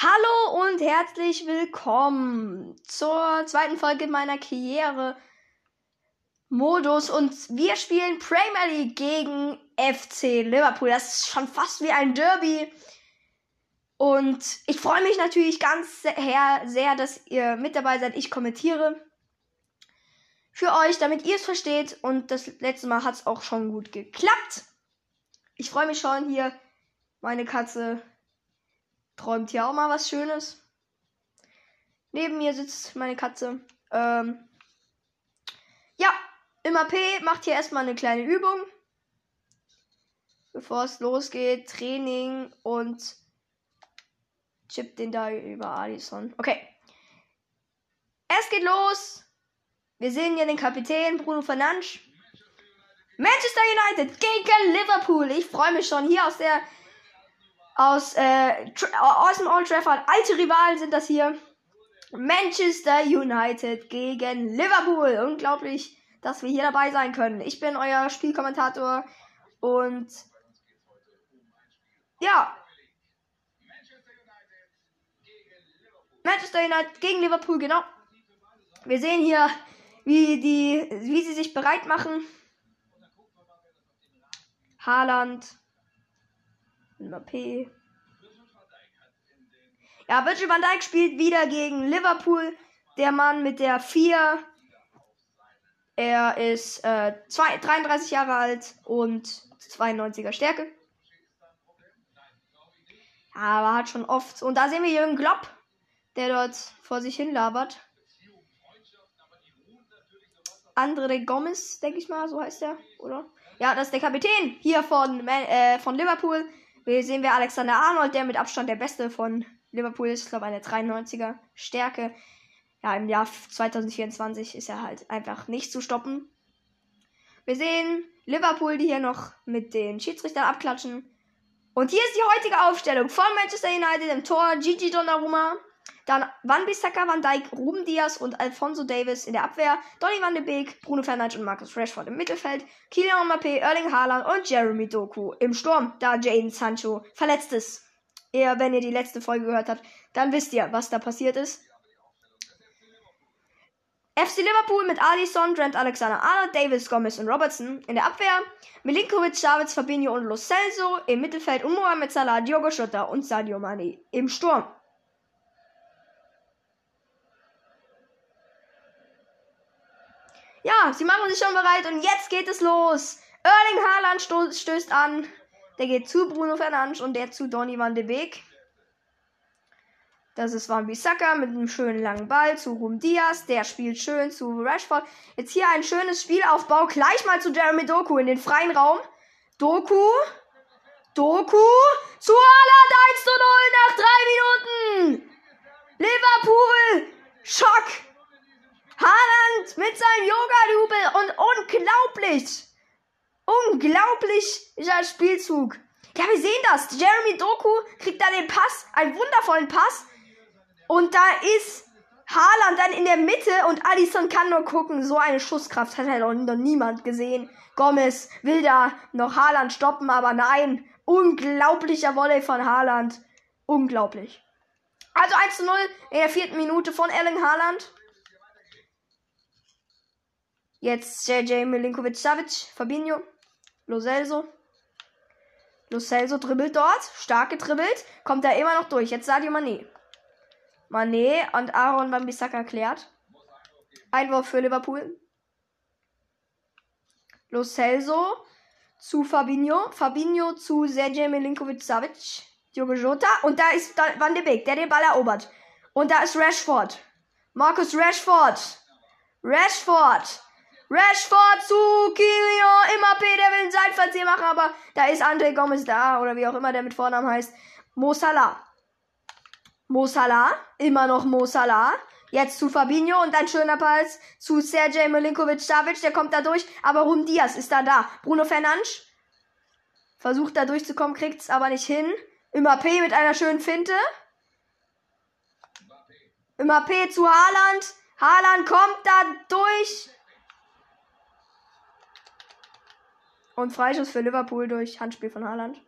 Hallo und herzlich willkommen zur zweiten Folge meiner Karriere Modus und wir spielen Premier League gegen FC Liverpool. Das ist schon fast wie ein Derby. Und ich freue mich natürlich ganz sehr, sehr, dass ihr mit dabei seid. Ich kommentiere für euch, damit ihr es versteht. Und das letzte Mal hat es auch schon gut geklappt. Ich freue mich schon hier. Meine Katze träumt hier auch mal was Schönes. Neben mir sitzt meine Katze. Ähm, ja, im AP macht hier erstmal eine kleine Übung. Bevor es losgeht, Training und chippt den da über Alison. Okay. Es geht los. Wir sehen hier den Kapitän Bruno Fernandes. Manchester United gegen Liverpool. Ich freue mich schon hier aus der aus, äh, aus dem Old Trafford. Alte Rivalen sind das hier. Manchester United gegen Liverpool. Unglaublich, dass wir hier dabei sein können. Ich bin euer Spielkommentator und ja. Manchester United gegen Liverpool, genau. Wir sehen hier, wie die, wie sie sich bereit machen. Haaland. Mbappé. Ja, Virgil van Dijk spielt wieder gegen Liverpool. Der Mann mit der 4. Er ist äh, zwei, 33 Jahre alt und 92er Stärke. Aber hat schon oft. Und da sehen wir Jürgen Klopp, der dort vor sich hin labert. Andre Gomez, denke ich mal, so heißt er, oder? Ja, das ist der Kapitän hier von, äh, von Liverpool. Hier sehen wir Alexander Arnold, der mit Abstand der beste von Liverpool ist. Ich glaube, eine 93er Stärke. Ja, im Jahr 2024 ist er halt einfach nicht zu stoppen. Wir sehen Liverpool, die hier noch mit den Schiedsrichtern abklatschen. Und hier ist die heutige Aufstellung von Manchester United im Tor Gigi Donnarumma, dann Van Bissaka, Van Dijk, Ruben Diaz und Alfonso Davis in der Abwehr, Donny van de Beek, Bruno Fernandes und Marcus Rashford im Mittelfeld, Kylian Mbappé, Erling Haaland und Jeremy Doku im Sturm, da Jaden Sancho verletzt ist. Eher, wenn ihr die letzte Folge gehört habt, dann wisst ihr, was da passiert ist. FC Liverpool mit Alisson, Trent Alexander Arnold, Davis, Gomez und Robertson in der Abwehr, Milinkovic, Davids, Fabinho und Lo Celso im Mittelfeld und Mohamed Salah, Diogo Jota und Sadio Mane im Sturm. Ja, sie machen sich schon bereit und jetzt geht es los. Erling Haaland sto stößt an. Der geht zu Bruno Fernandes und der zu Donny van de Beek. Das ist Van Bissaka mit einem schönen langen Ball zu Rum Diaz. Der spielt schön zu Rashford. Jetzt hier ein schönes Spielaufbau. Gleich mal zu Jeremy Doku in den freien Raum. Doku. Doku. Zu Haaland 1 zu 0 nach drei Minuten. Liverpool. Schock. Haaland mit seinem Yoga-Double und unglaublich. Unglaublicher Spielzug. Ja, wir sehen das. Jeremy Doku kriegt da den Pass, einen wundervollen Pass. Und da ist Haaland dann in der Mitte und Allison kann nur gucken. So eine Schusskraft hat halt noch niemand gesehen. Gomez will da noch Haaland stoppen, aber nein. Unglaublicher Volley von Haaland. Unglaublich. Also 1 zu 0 in der vierten Minute von Erling Haaland. Jetzt JJ Milinkovic Savic, Fabinho, Lo Celso. Lo Celso dribbelt dort, stark getribbelt, kommt da immer noch durch. Jetzt Sadio Mané. Mané und Aaron Bambisaka klärt. Einwurf für Liverpool. Lo Celso zu Fabinho. Fabinho zu Sergej Milinkovic Savic. Diogo Jota. Und da ist Van de Beek, der den Ball erobert. Und da ist Rashford. Markus Rashford. Rashford. Rashford zu Kylian Mbappé, der will einen Seitverzieh machen, aber da ist Andre Gomez da, oder wie auch immer der mit Vornamen heißt. Mo Salah. Mo Salah, immer noch Mo Salah. Jetzt zu Fabinho und ein schöner Pass zu Sergej Milinkovic-Savic, der kommt da durch, aber Rum Diaz ist da da. Bruno Fernandes versucht da durchzukommen, kriegt's aber nicht hin. Mbappé mit einer schönen Finte. Mbappé zu Haaland. Haaland kommt da durch. Und Freischuss für Liverpool durch Handspiel von Haaland.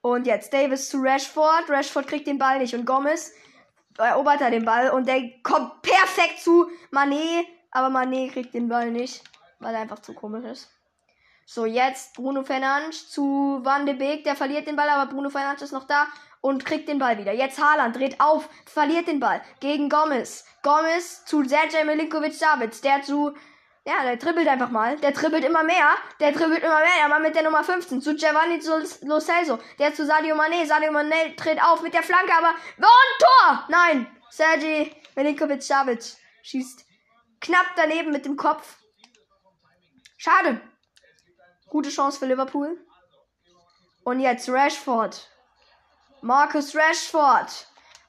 Und jetzt Davis zu Rashford. Rashford kriegt den Ball nicht und Gomez erobert er den Ball und der kommt perfekt zu Mané, aber Mané kriegt den Ball nicht, weil er einfach zu komisch ist. So, jetzt Bruno Fernandes zu Van de Beek, der verliert den Ball, aber Bruno Fernandes ist noch da und kriegt den Ball wieder. Jetzt Haaland dreht auf, verliert den Ball gegen Gomez. Gomez zu Sergej Milinkovic-Savic, der zu ja, der dribbelt einfach mal. Der dribbelt immer mehr. Der dribbelt immer mehr. Ja, mal mit der Nummer 15 zu Giovanni Lo Celso. Der zu Sadio Mane. Sadio Mane tritt auf mit der Flanke, aber. Und Tor! Nein! Sergi Milinkovic Savic schießt knapp daneben mit dem Kopf. Schade. Gute Chance für Liverpool. Und jetzt Rashford. Marcus Rashford.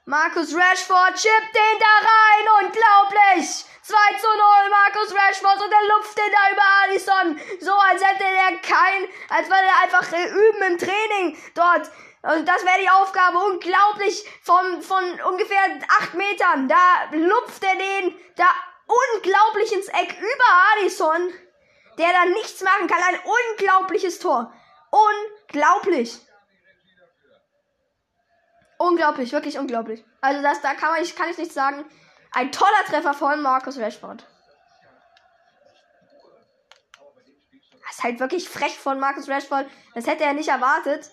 Marcus Rashford chippt den da rein. Unglaublich. 2 zu 0, Markus Rashford und er lupft den da über Alisson. So als hätte er kein, als würde er einfach äh, üben im Training dort. Und das wäre die Aufgabe. Unglaublich. Von, von ungefähr 8 Metern. Da lupft er den da unglaublich ins Eck über Alisson. Der da nichts machen kann. Ein unglaubliches Tor. Unglaublich. Unglaublich, wirklich unglaublich. Also das, da kann, man, kann ich nichts sagen. Ein toller Treffer von Markus Rashford. Das ist halt wirklich frech von Markus Rashford. Das hätte er nicht erwartet.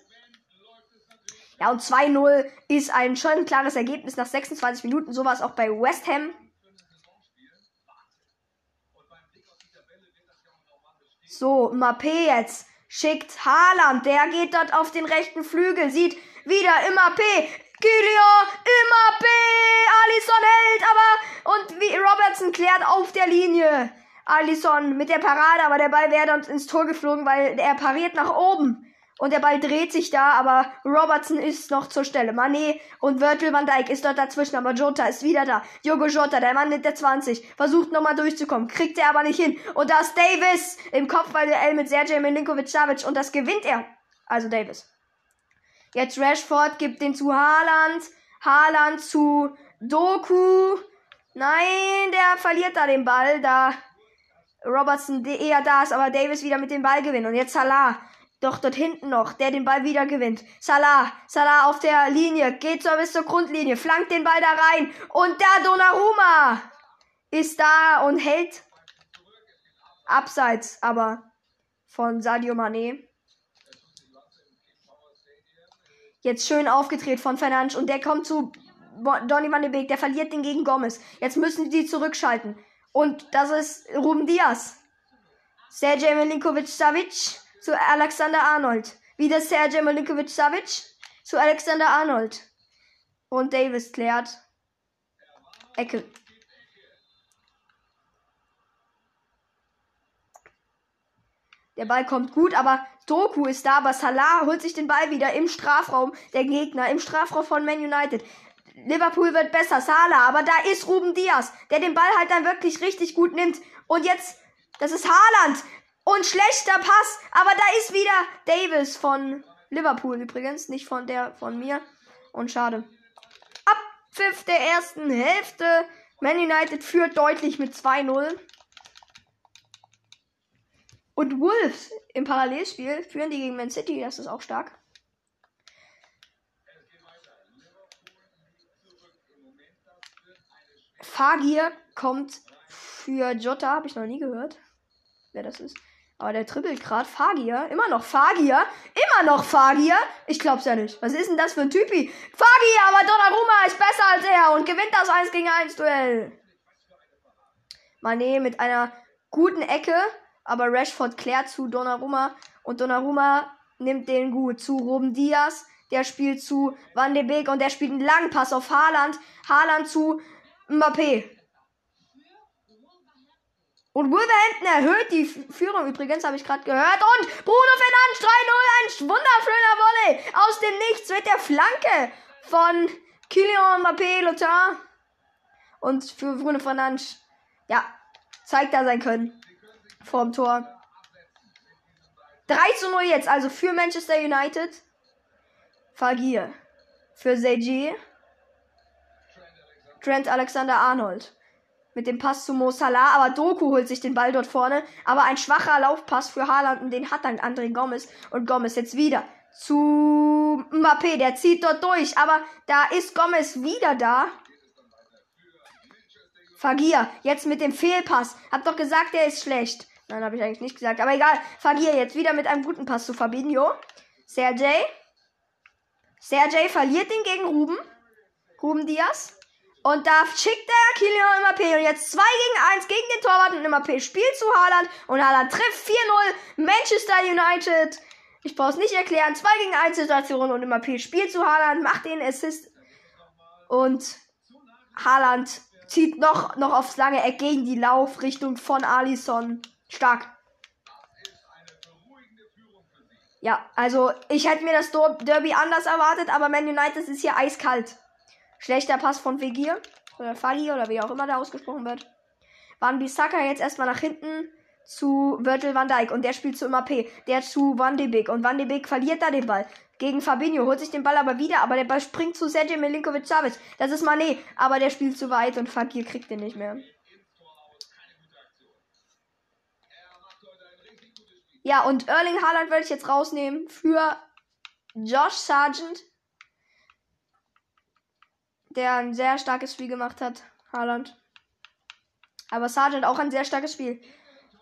Ja, und 2-0 ist ein schon klares Ergebnis nach 26 Minuten. So war es auch bei West Ham. So, Mappé jetzt schickt Haaland. Der geht dort auf den rechten Flügel. Sieht wieder Mappé. Kylian, Mbappé, Alisson hält, aber und wie Robertson klärt auf der Linie. Alisson mit der Parade, aber der Ball wäre dann ins Tor geflogen, weil er pariert nach oben. Und der Ball dreht sich da, aber Robertson ist noch zur Stelle. Mané und Virgil van Dijk ist dort dazwischen, aber Jota ist wieder da. Jogo Jota, der Mann mit der 20, versucht nochmal durchzukommen, kriegt er aber nicht hin. Und da ist Davis im Kopfball-Duell mit Sergej Milinkovic-Savic und das gewinnt er. Also Davis. Jetzt Rashford gibt den zu Haaland. Haaland zu Doku. Nein, der verliert da den Ball, da Robertson eher da ist, aber Davis wieder mit dem Ball gewinnt. Und jetzt Salah. Doch dort hinten noch, der den Ball wieder gewinnt. Salah, Salah auf der Linie, geht so bis zur Grundlinie, flankt den Ball da rein. Und da Donnarumma ist da und hält abseits, aber von Sadio Mane. Jetzt schön aufgedreht von Fernandes und der kommt zu Donny van de Beek, der verliert den gegen Gomez. Jetzt müssen die zurückschalten. Und das ist Ruben Diaz. Sergej Milinkovic-Savic zu Alexander Arnold. Wieder Sergej Milinkovic-Savic zu Alexander Arnold. Und Davis klärt. Ecke. Der Ball kommt gut, aber Doku ist da, aber Salah holt sich den Ball wieder im Strafraum der Gegner, im Strafraum von Man United. Liverpool wird besser, Salah, aber da ist Ruben Diaz, der den Ball halt dann wirklich richtig gut nimmt. Und jetzt, das ist Haaland. Und schlechter Pass, aber da ist wieder Davis von Liverpool übrigens, nicht von der von mir. Und schade. Abpfiff der ersten Hälfte. Man United führt deutlich mit 2-0. Und Wolves im Parallelspiel führen die gegen Man City, das ist auch stark. Fagir kommt für Jota, habe ich noch nie gehört, wer das ist. Aber der trippelt gerade. Fagir, immer noch Fagir, immer noch Fagir. Ich glaub's ja nicht. Was ist denn das für ein Typi? Fagir, aber Donnarumma ist besser als er und gewinnt das 1 gegen 1 Duell. Mané mit einer guten Ecke aber Rashford klärt zu Donnarumma und Donnarumma nimmt den gut zu Ruben Diaz. Der spielt zu Van de Beek und der spielt einen langen Pass auf Haaland. Haaland zu Mbappé. Und Wolverhampton erhöht die Führung übrigens, habe ich gerade gehört. Und Bruno Fernandes 3-0, ein wunderschöner Volley aus dem Nichts mit der Flanke von Kylian Mbappé, Lothar. Und für Bruno Fernandes, ja, zeigt er sein Können vorm Tor. 3 zu 0 jetzt, also für Manchester United. Fagir. Für Seiji. Trent Alexander Arnold. Mit dem Pass zu Mo Salah, aber Doku holt sich den Ball dort vorne. Aber ein schwacher Laufpass für Haaland und den hat dann André Gomez. Und Gomez jetzt wieder zu Mbappé. Der zieht dort durch. Aber da ist Gomez wieder da. Fagir, jetzt mit dem Fehlpass. Hab doch gesagt, der ist schlecht. Nein, habe ich eigentlich nicht gesagt. Aber egal. Fagir jetzt wieder mit einem guten Pass zu Fabinho. Sergej. Sergej verliert den gegen Ruben. Ruben Diaz. Und da schickt er Kylian Mbappé. Und jetzt 2 gegen 1 gegen den Torwart. Und Mbappé spielt zu Haaland. Und Haaland trifft 4-0. Manchester United. Ich brauche es nicht erklären. 2 gegen 1 Situation. Und Mbappé spielt zu Haaland. Macht den Assist. Und Haaland zieht noch, noch aufs lange Eck gegen die Laufrichtung von Alisson. Stark. Ja, also ich hätte mir das Derby anders erwartet, aber Man United ist hier eiskalt. Schlechter Pass von Vegir oder Fali oder wie auch immer der ausgesprochen wird. Van Bissaka jetzt erstmal nach hinten zu Virgil van Dijk und der spielt zu P. Der zu Van de Beek und Van de Beek verliert da den Ball gegen Fabinho, holt sich den Ball aber wieder, aber der Ball springt zu Sergej Milinkovic-Savic. Das ist Mané, aber der spielt zu weit und Fakir kriegt den nicht mehr. Ja, und Erling Haaland werde ich jetzt rausnehmen für Josh Sargent, der ein sehr starkes Spiel gemacht hat. Haaland. Aber Sargent auch ein sehr starkes Spiel.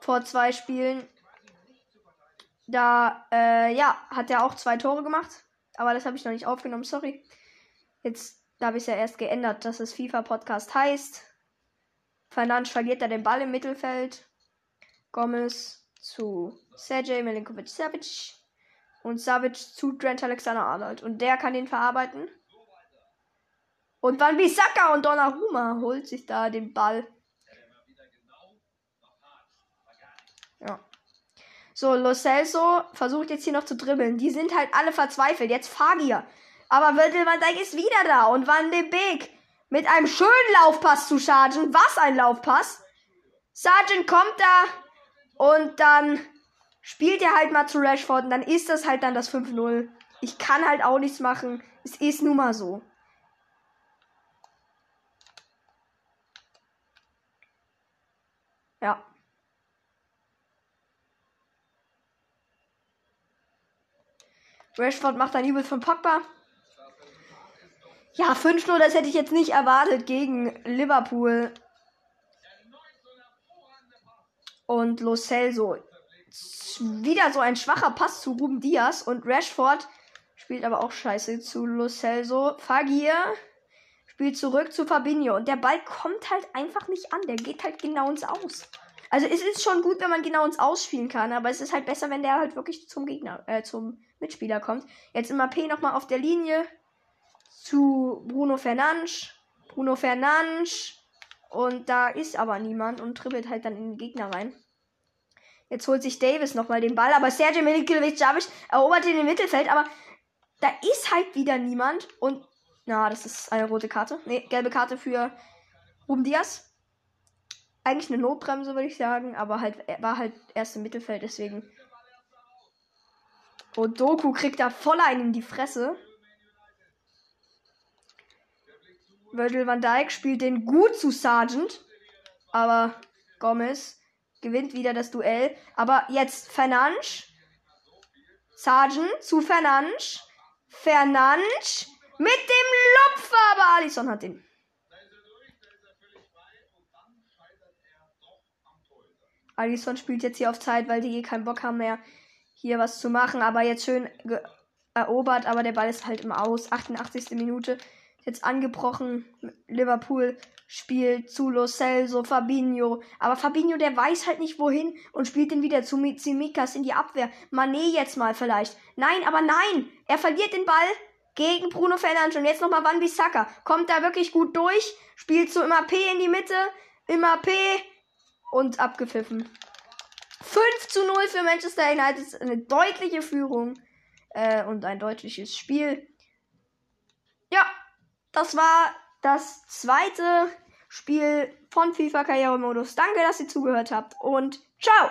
Vor zwei Spielen. Da, äh, ja, hat er auch zwei Tore gemacht. Aber das habe ich noch nicht aufgenommen, sorry. Jetzt habe ich es ja erst geändert, dass es FIFA Podcast heißt. Fernandes verliert da den Ball im Mittelfeld. Gomez zu Sergej Milinkovic Savic und Savic zu Trent Alexander Arnold. Und der kann ihn verarbeiten. Und Van Bissaka und Donnarumma holt sich da den Ball. Ja. So, Lo Celso versucht jetzt hier noch zu dribbeln. Die sind halt alle verzweifelt. Jetzt Fagier. Aber Virgil van Dijk ist wieder da. Und Van de Beek mit einem schönen Laufpass zu Sargent. Was ein Laufpass. Sargent kommt da und dann spielt er halt mal zu Rashford und dann ist das halt dann das 5-0. Ich kann halt auch nichts machen. Es ist nun mal so. Ja. Rashford macht ein übel von Pogba. Ja, 5-0, das hätte ich jetzt nicht erwartet gegen Liverpool. Und Lo Celso. Wieder so ein schwacher Pass zu Ruben Diaz. Und Rashford spielt aber auch scheiße zu Lo Celso. Fagir spielt zurück zu Fabinho. Und der Ball kommt halt einfach nicht an. Der geht halt genau ins Aus. Also es ist schon gut, wenn man genau ins Ausspielen kann, aber es ist halt besser, wenn der halt wirklich zum Gegner, äh, zum Mitspieler kommt. Jetzt immer P nochmal auf der Linie zu Bruno Fernandes. Bruno Fernandes und da ist aber niemand und dribbelt halt dann in den Gegner rein. Jetzt holt sich Davis nochmal den Ball, aber Sergej Milinkovic-Savic erobert den Mittelfeld, aber da ist halt wieder niemand und na, das ist eine rote Karte. Ne, gelbe Karte für Ruben Diaz. Eigentlich eine Notbremse, würde ich sagen, aber halt war halt erst im Mittelfeld, deswegen. Und Doku kriegt da voll einen in die Fresse. Virgil van Dijk spielt den gut zu Sargent. Aber Gomez gewinnt wieder das Duell. Aber jetzt Fernandes. Sargent zu Fernandes. Fernandes mit dem Lupfer. Aber Alisson hat den. Alisson spielt jetzt hier auf Zeit, weil die eh keinen Bock haben mehr, hier was zu machen. Aber jetzt schön erobert. Aber der Ball ist halt im Aus. 88. Minute jetzt angebrochen. Liverpool spielt zu Lo Celso, Fabinho. Aber Fabinho, der weiß halt nicht wohin und spielt den wieder zu Mitsimikas in die Abwehr. Mané jetzt mal vielleicht. Nein, aber nein! Er verliert den Ball gegen Bruno Fernandes. Und jetzt nochmal Van Bissaka. Kommt da wirklich gut durch. Spielt zu immer P in die Mitte. Immer P. Und abgepfiffen. 5 zu 0 für Manchester United. Eine deutliche Führung. Äh, und ein deutliches Spiel. Ja, das war das zweite Spiel von FIFA Karrieremodus. Danke, dass ihr zugehört habt und ciao!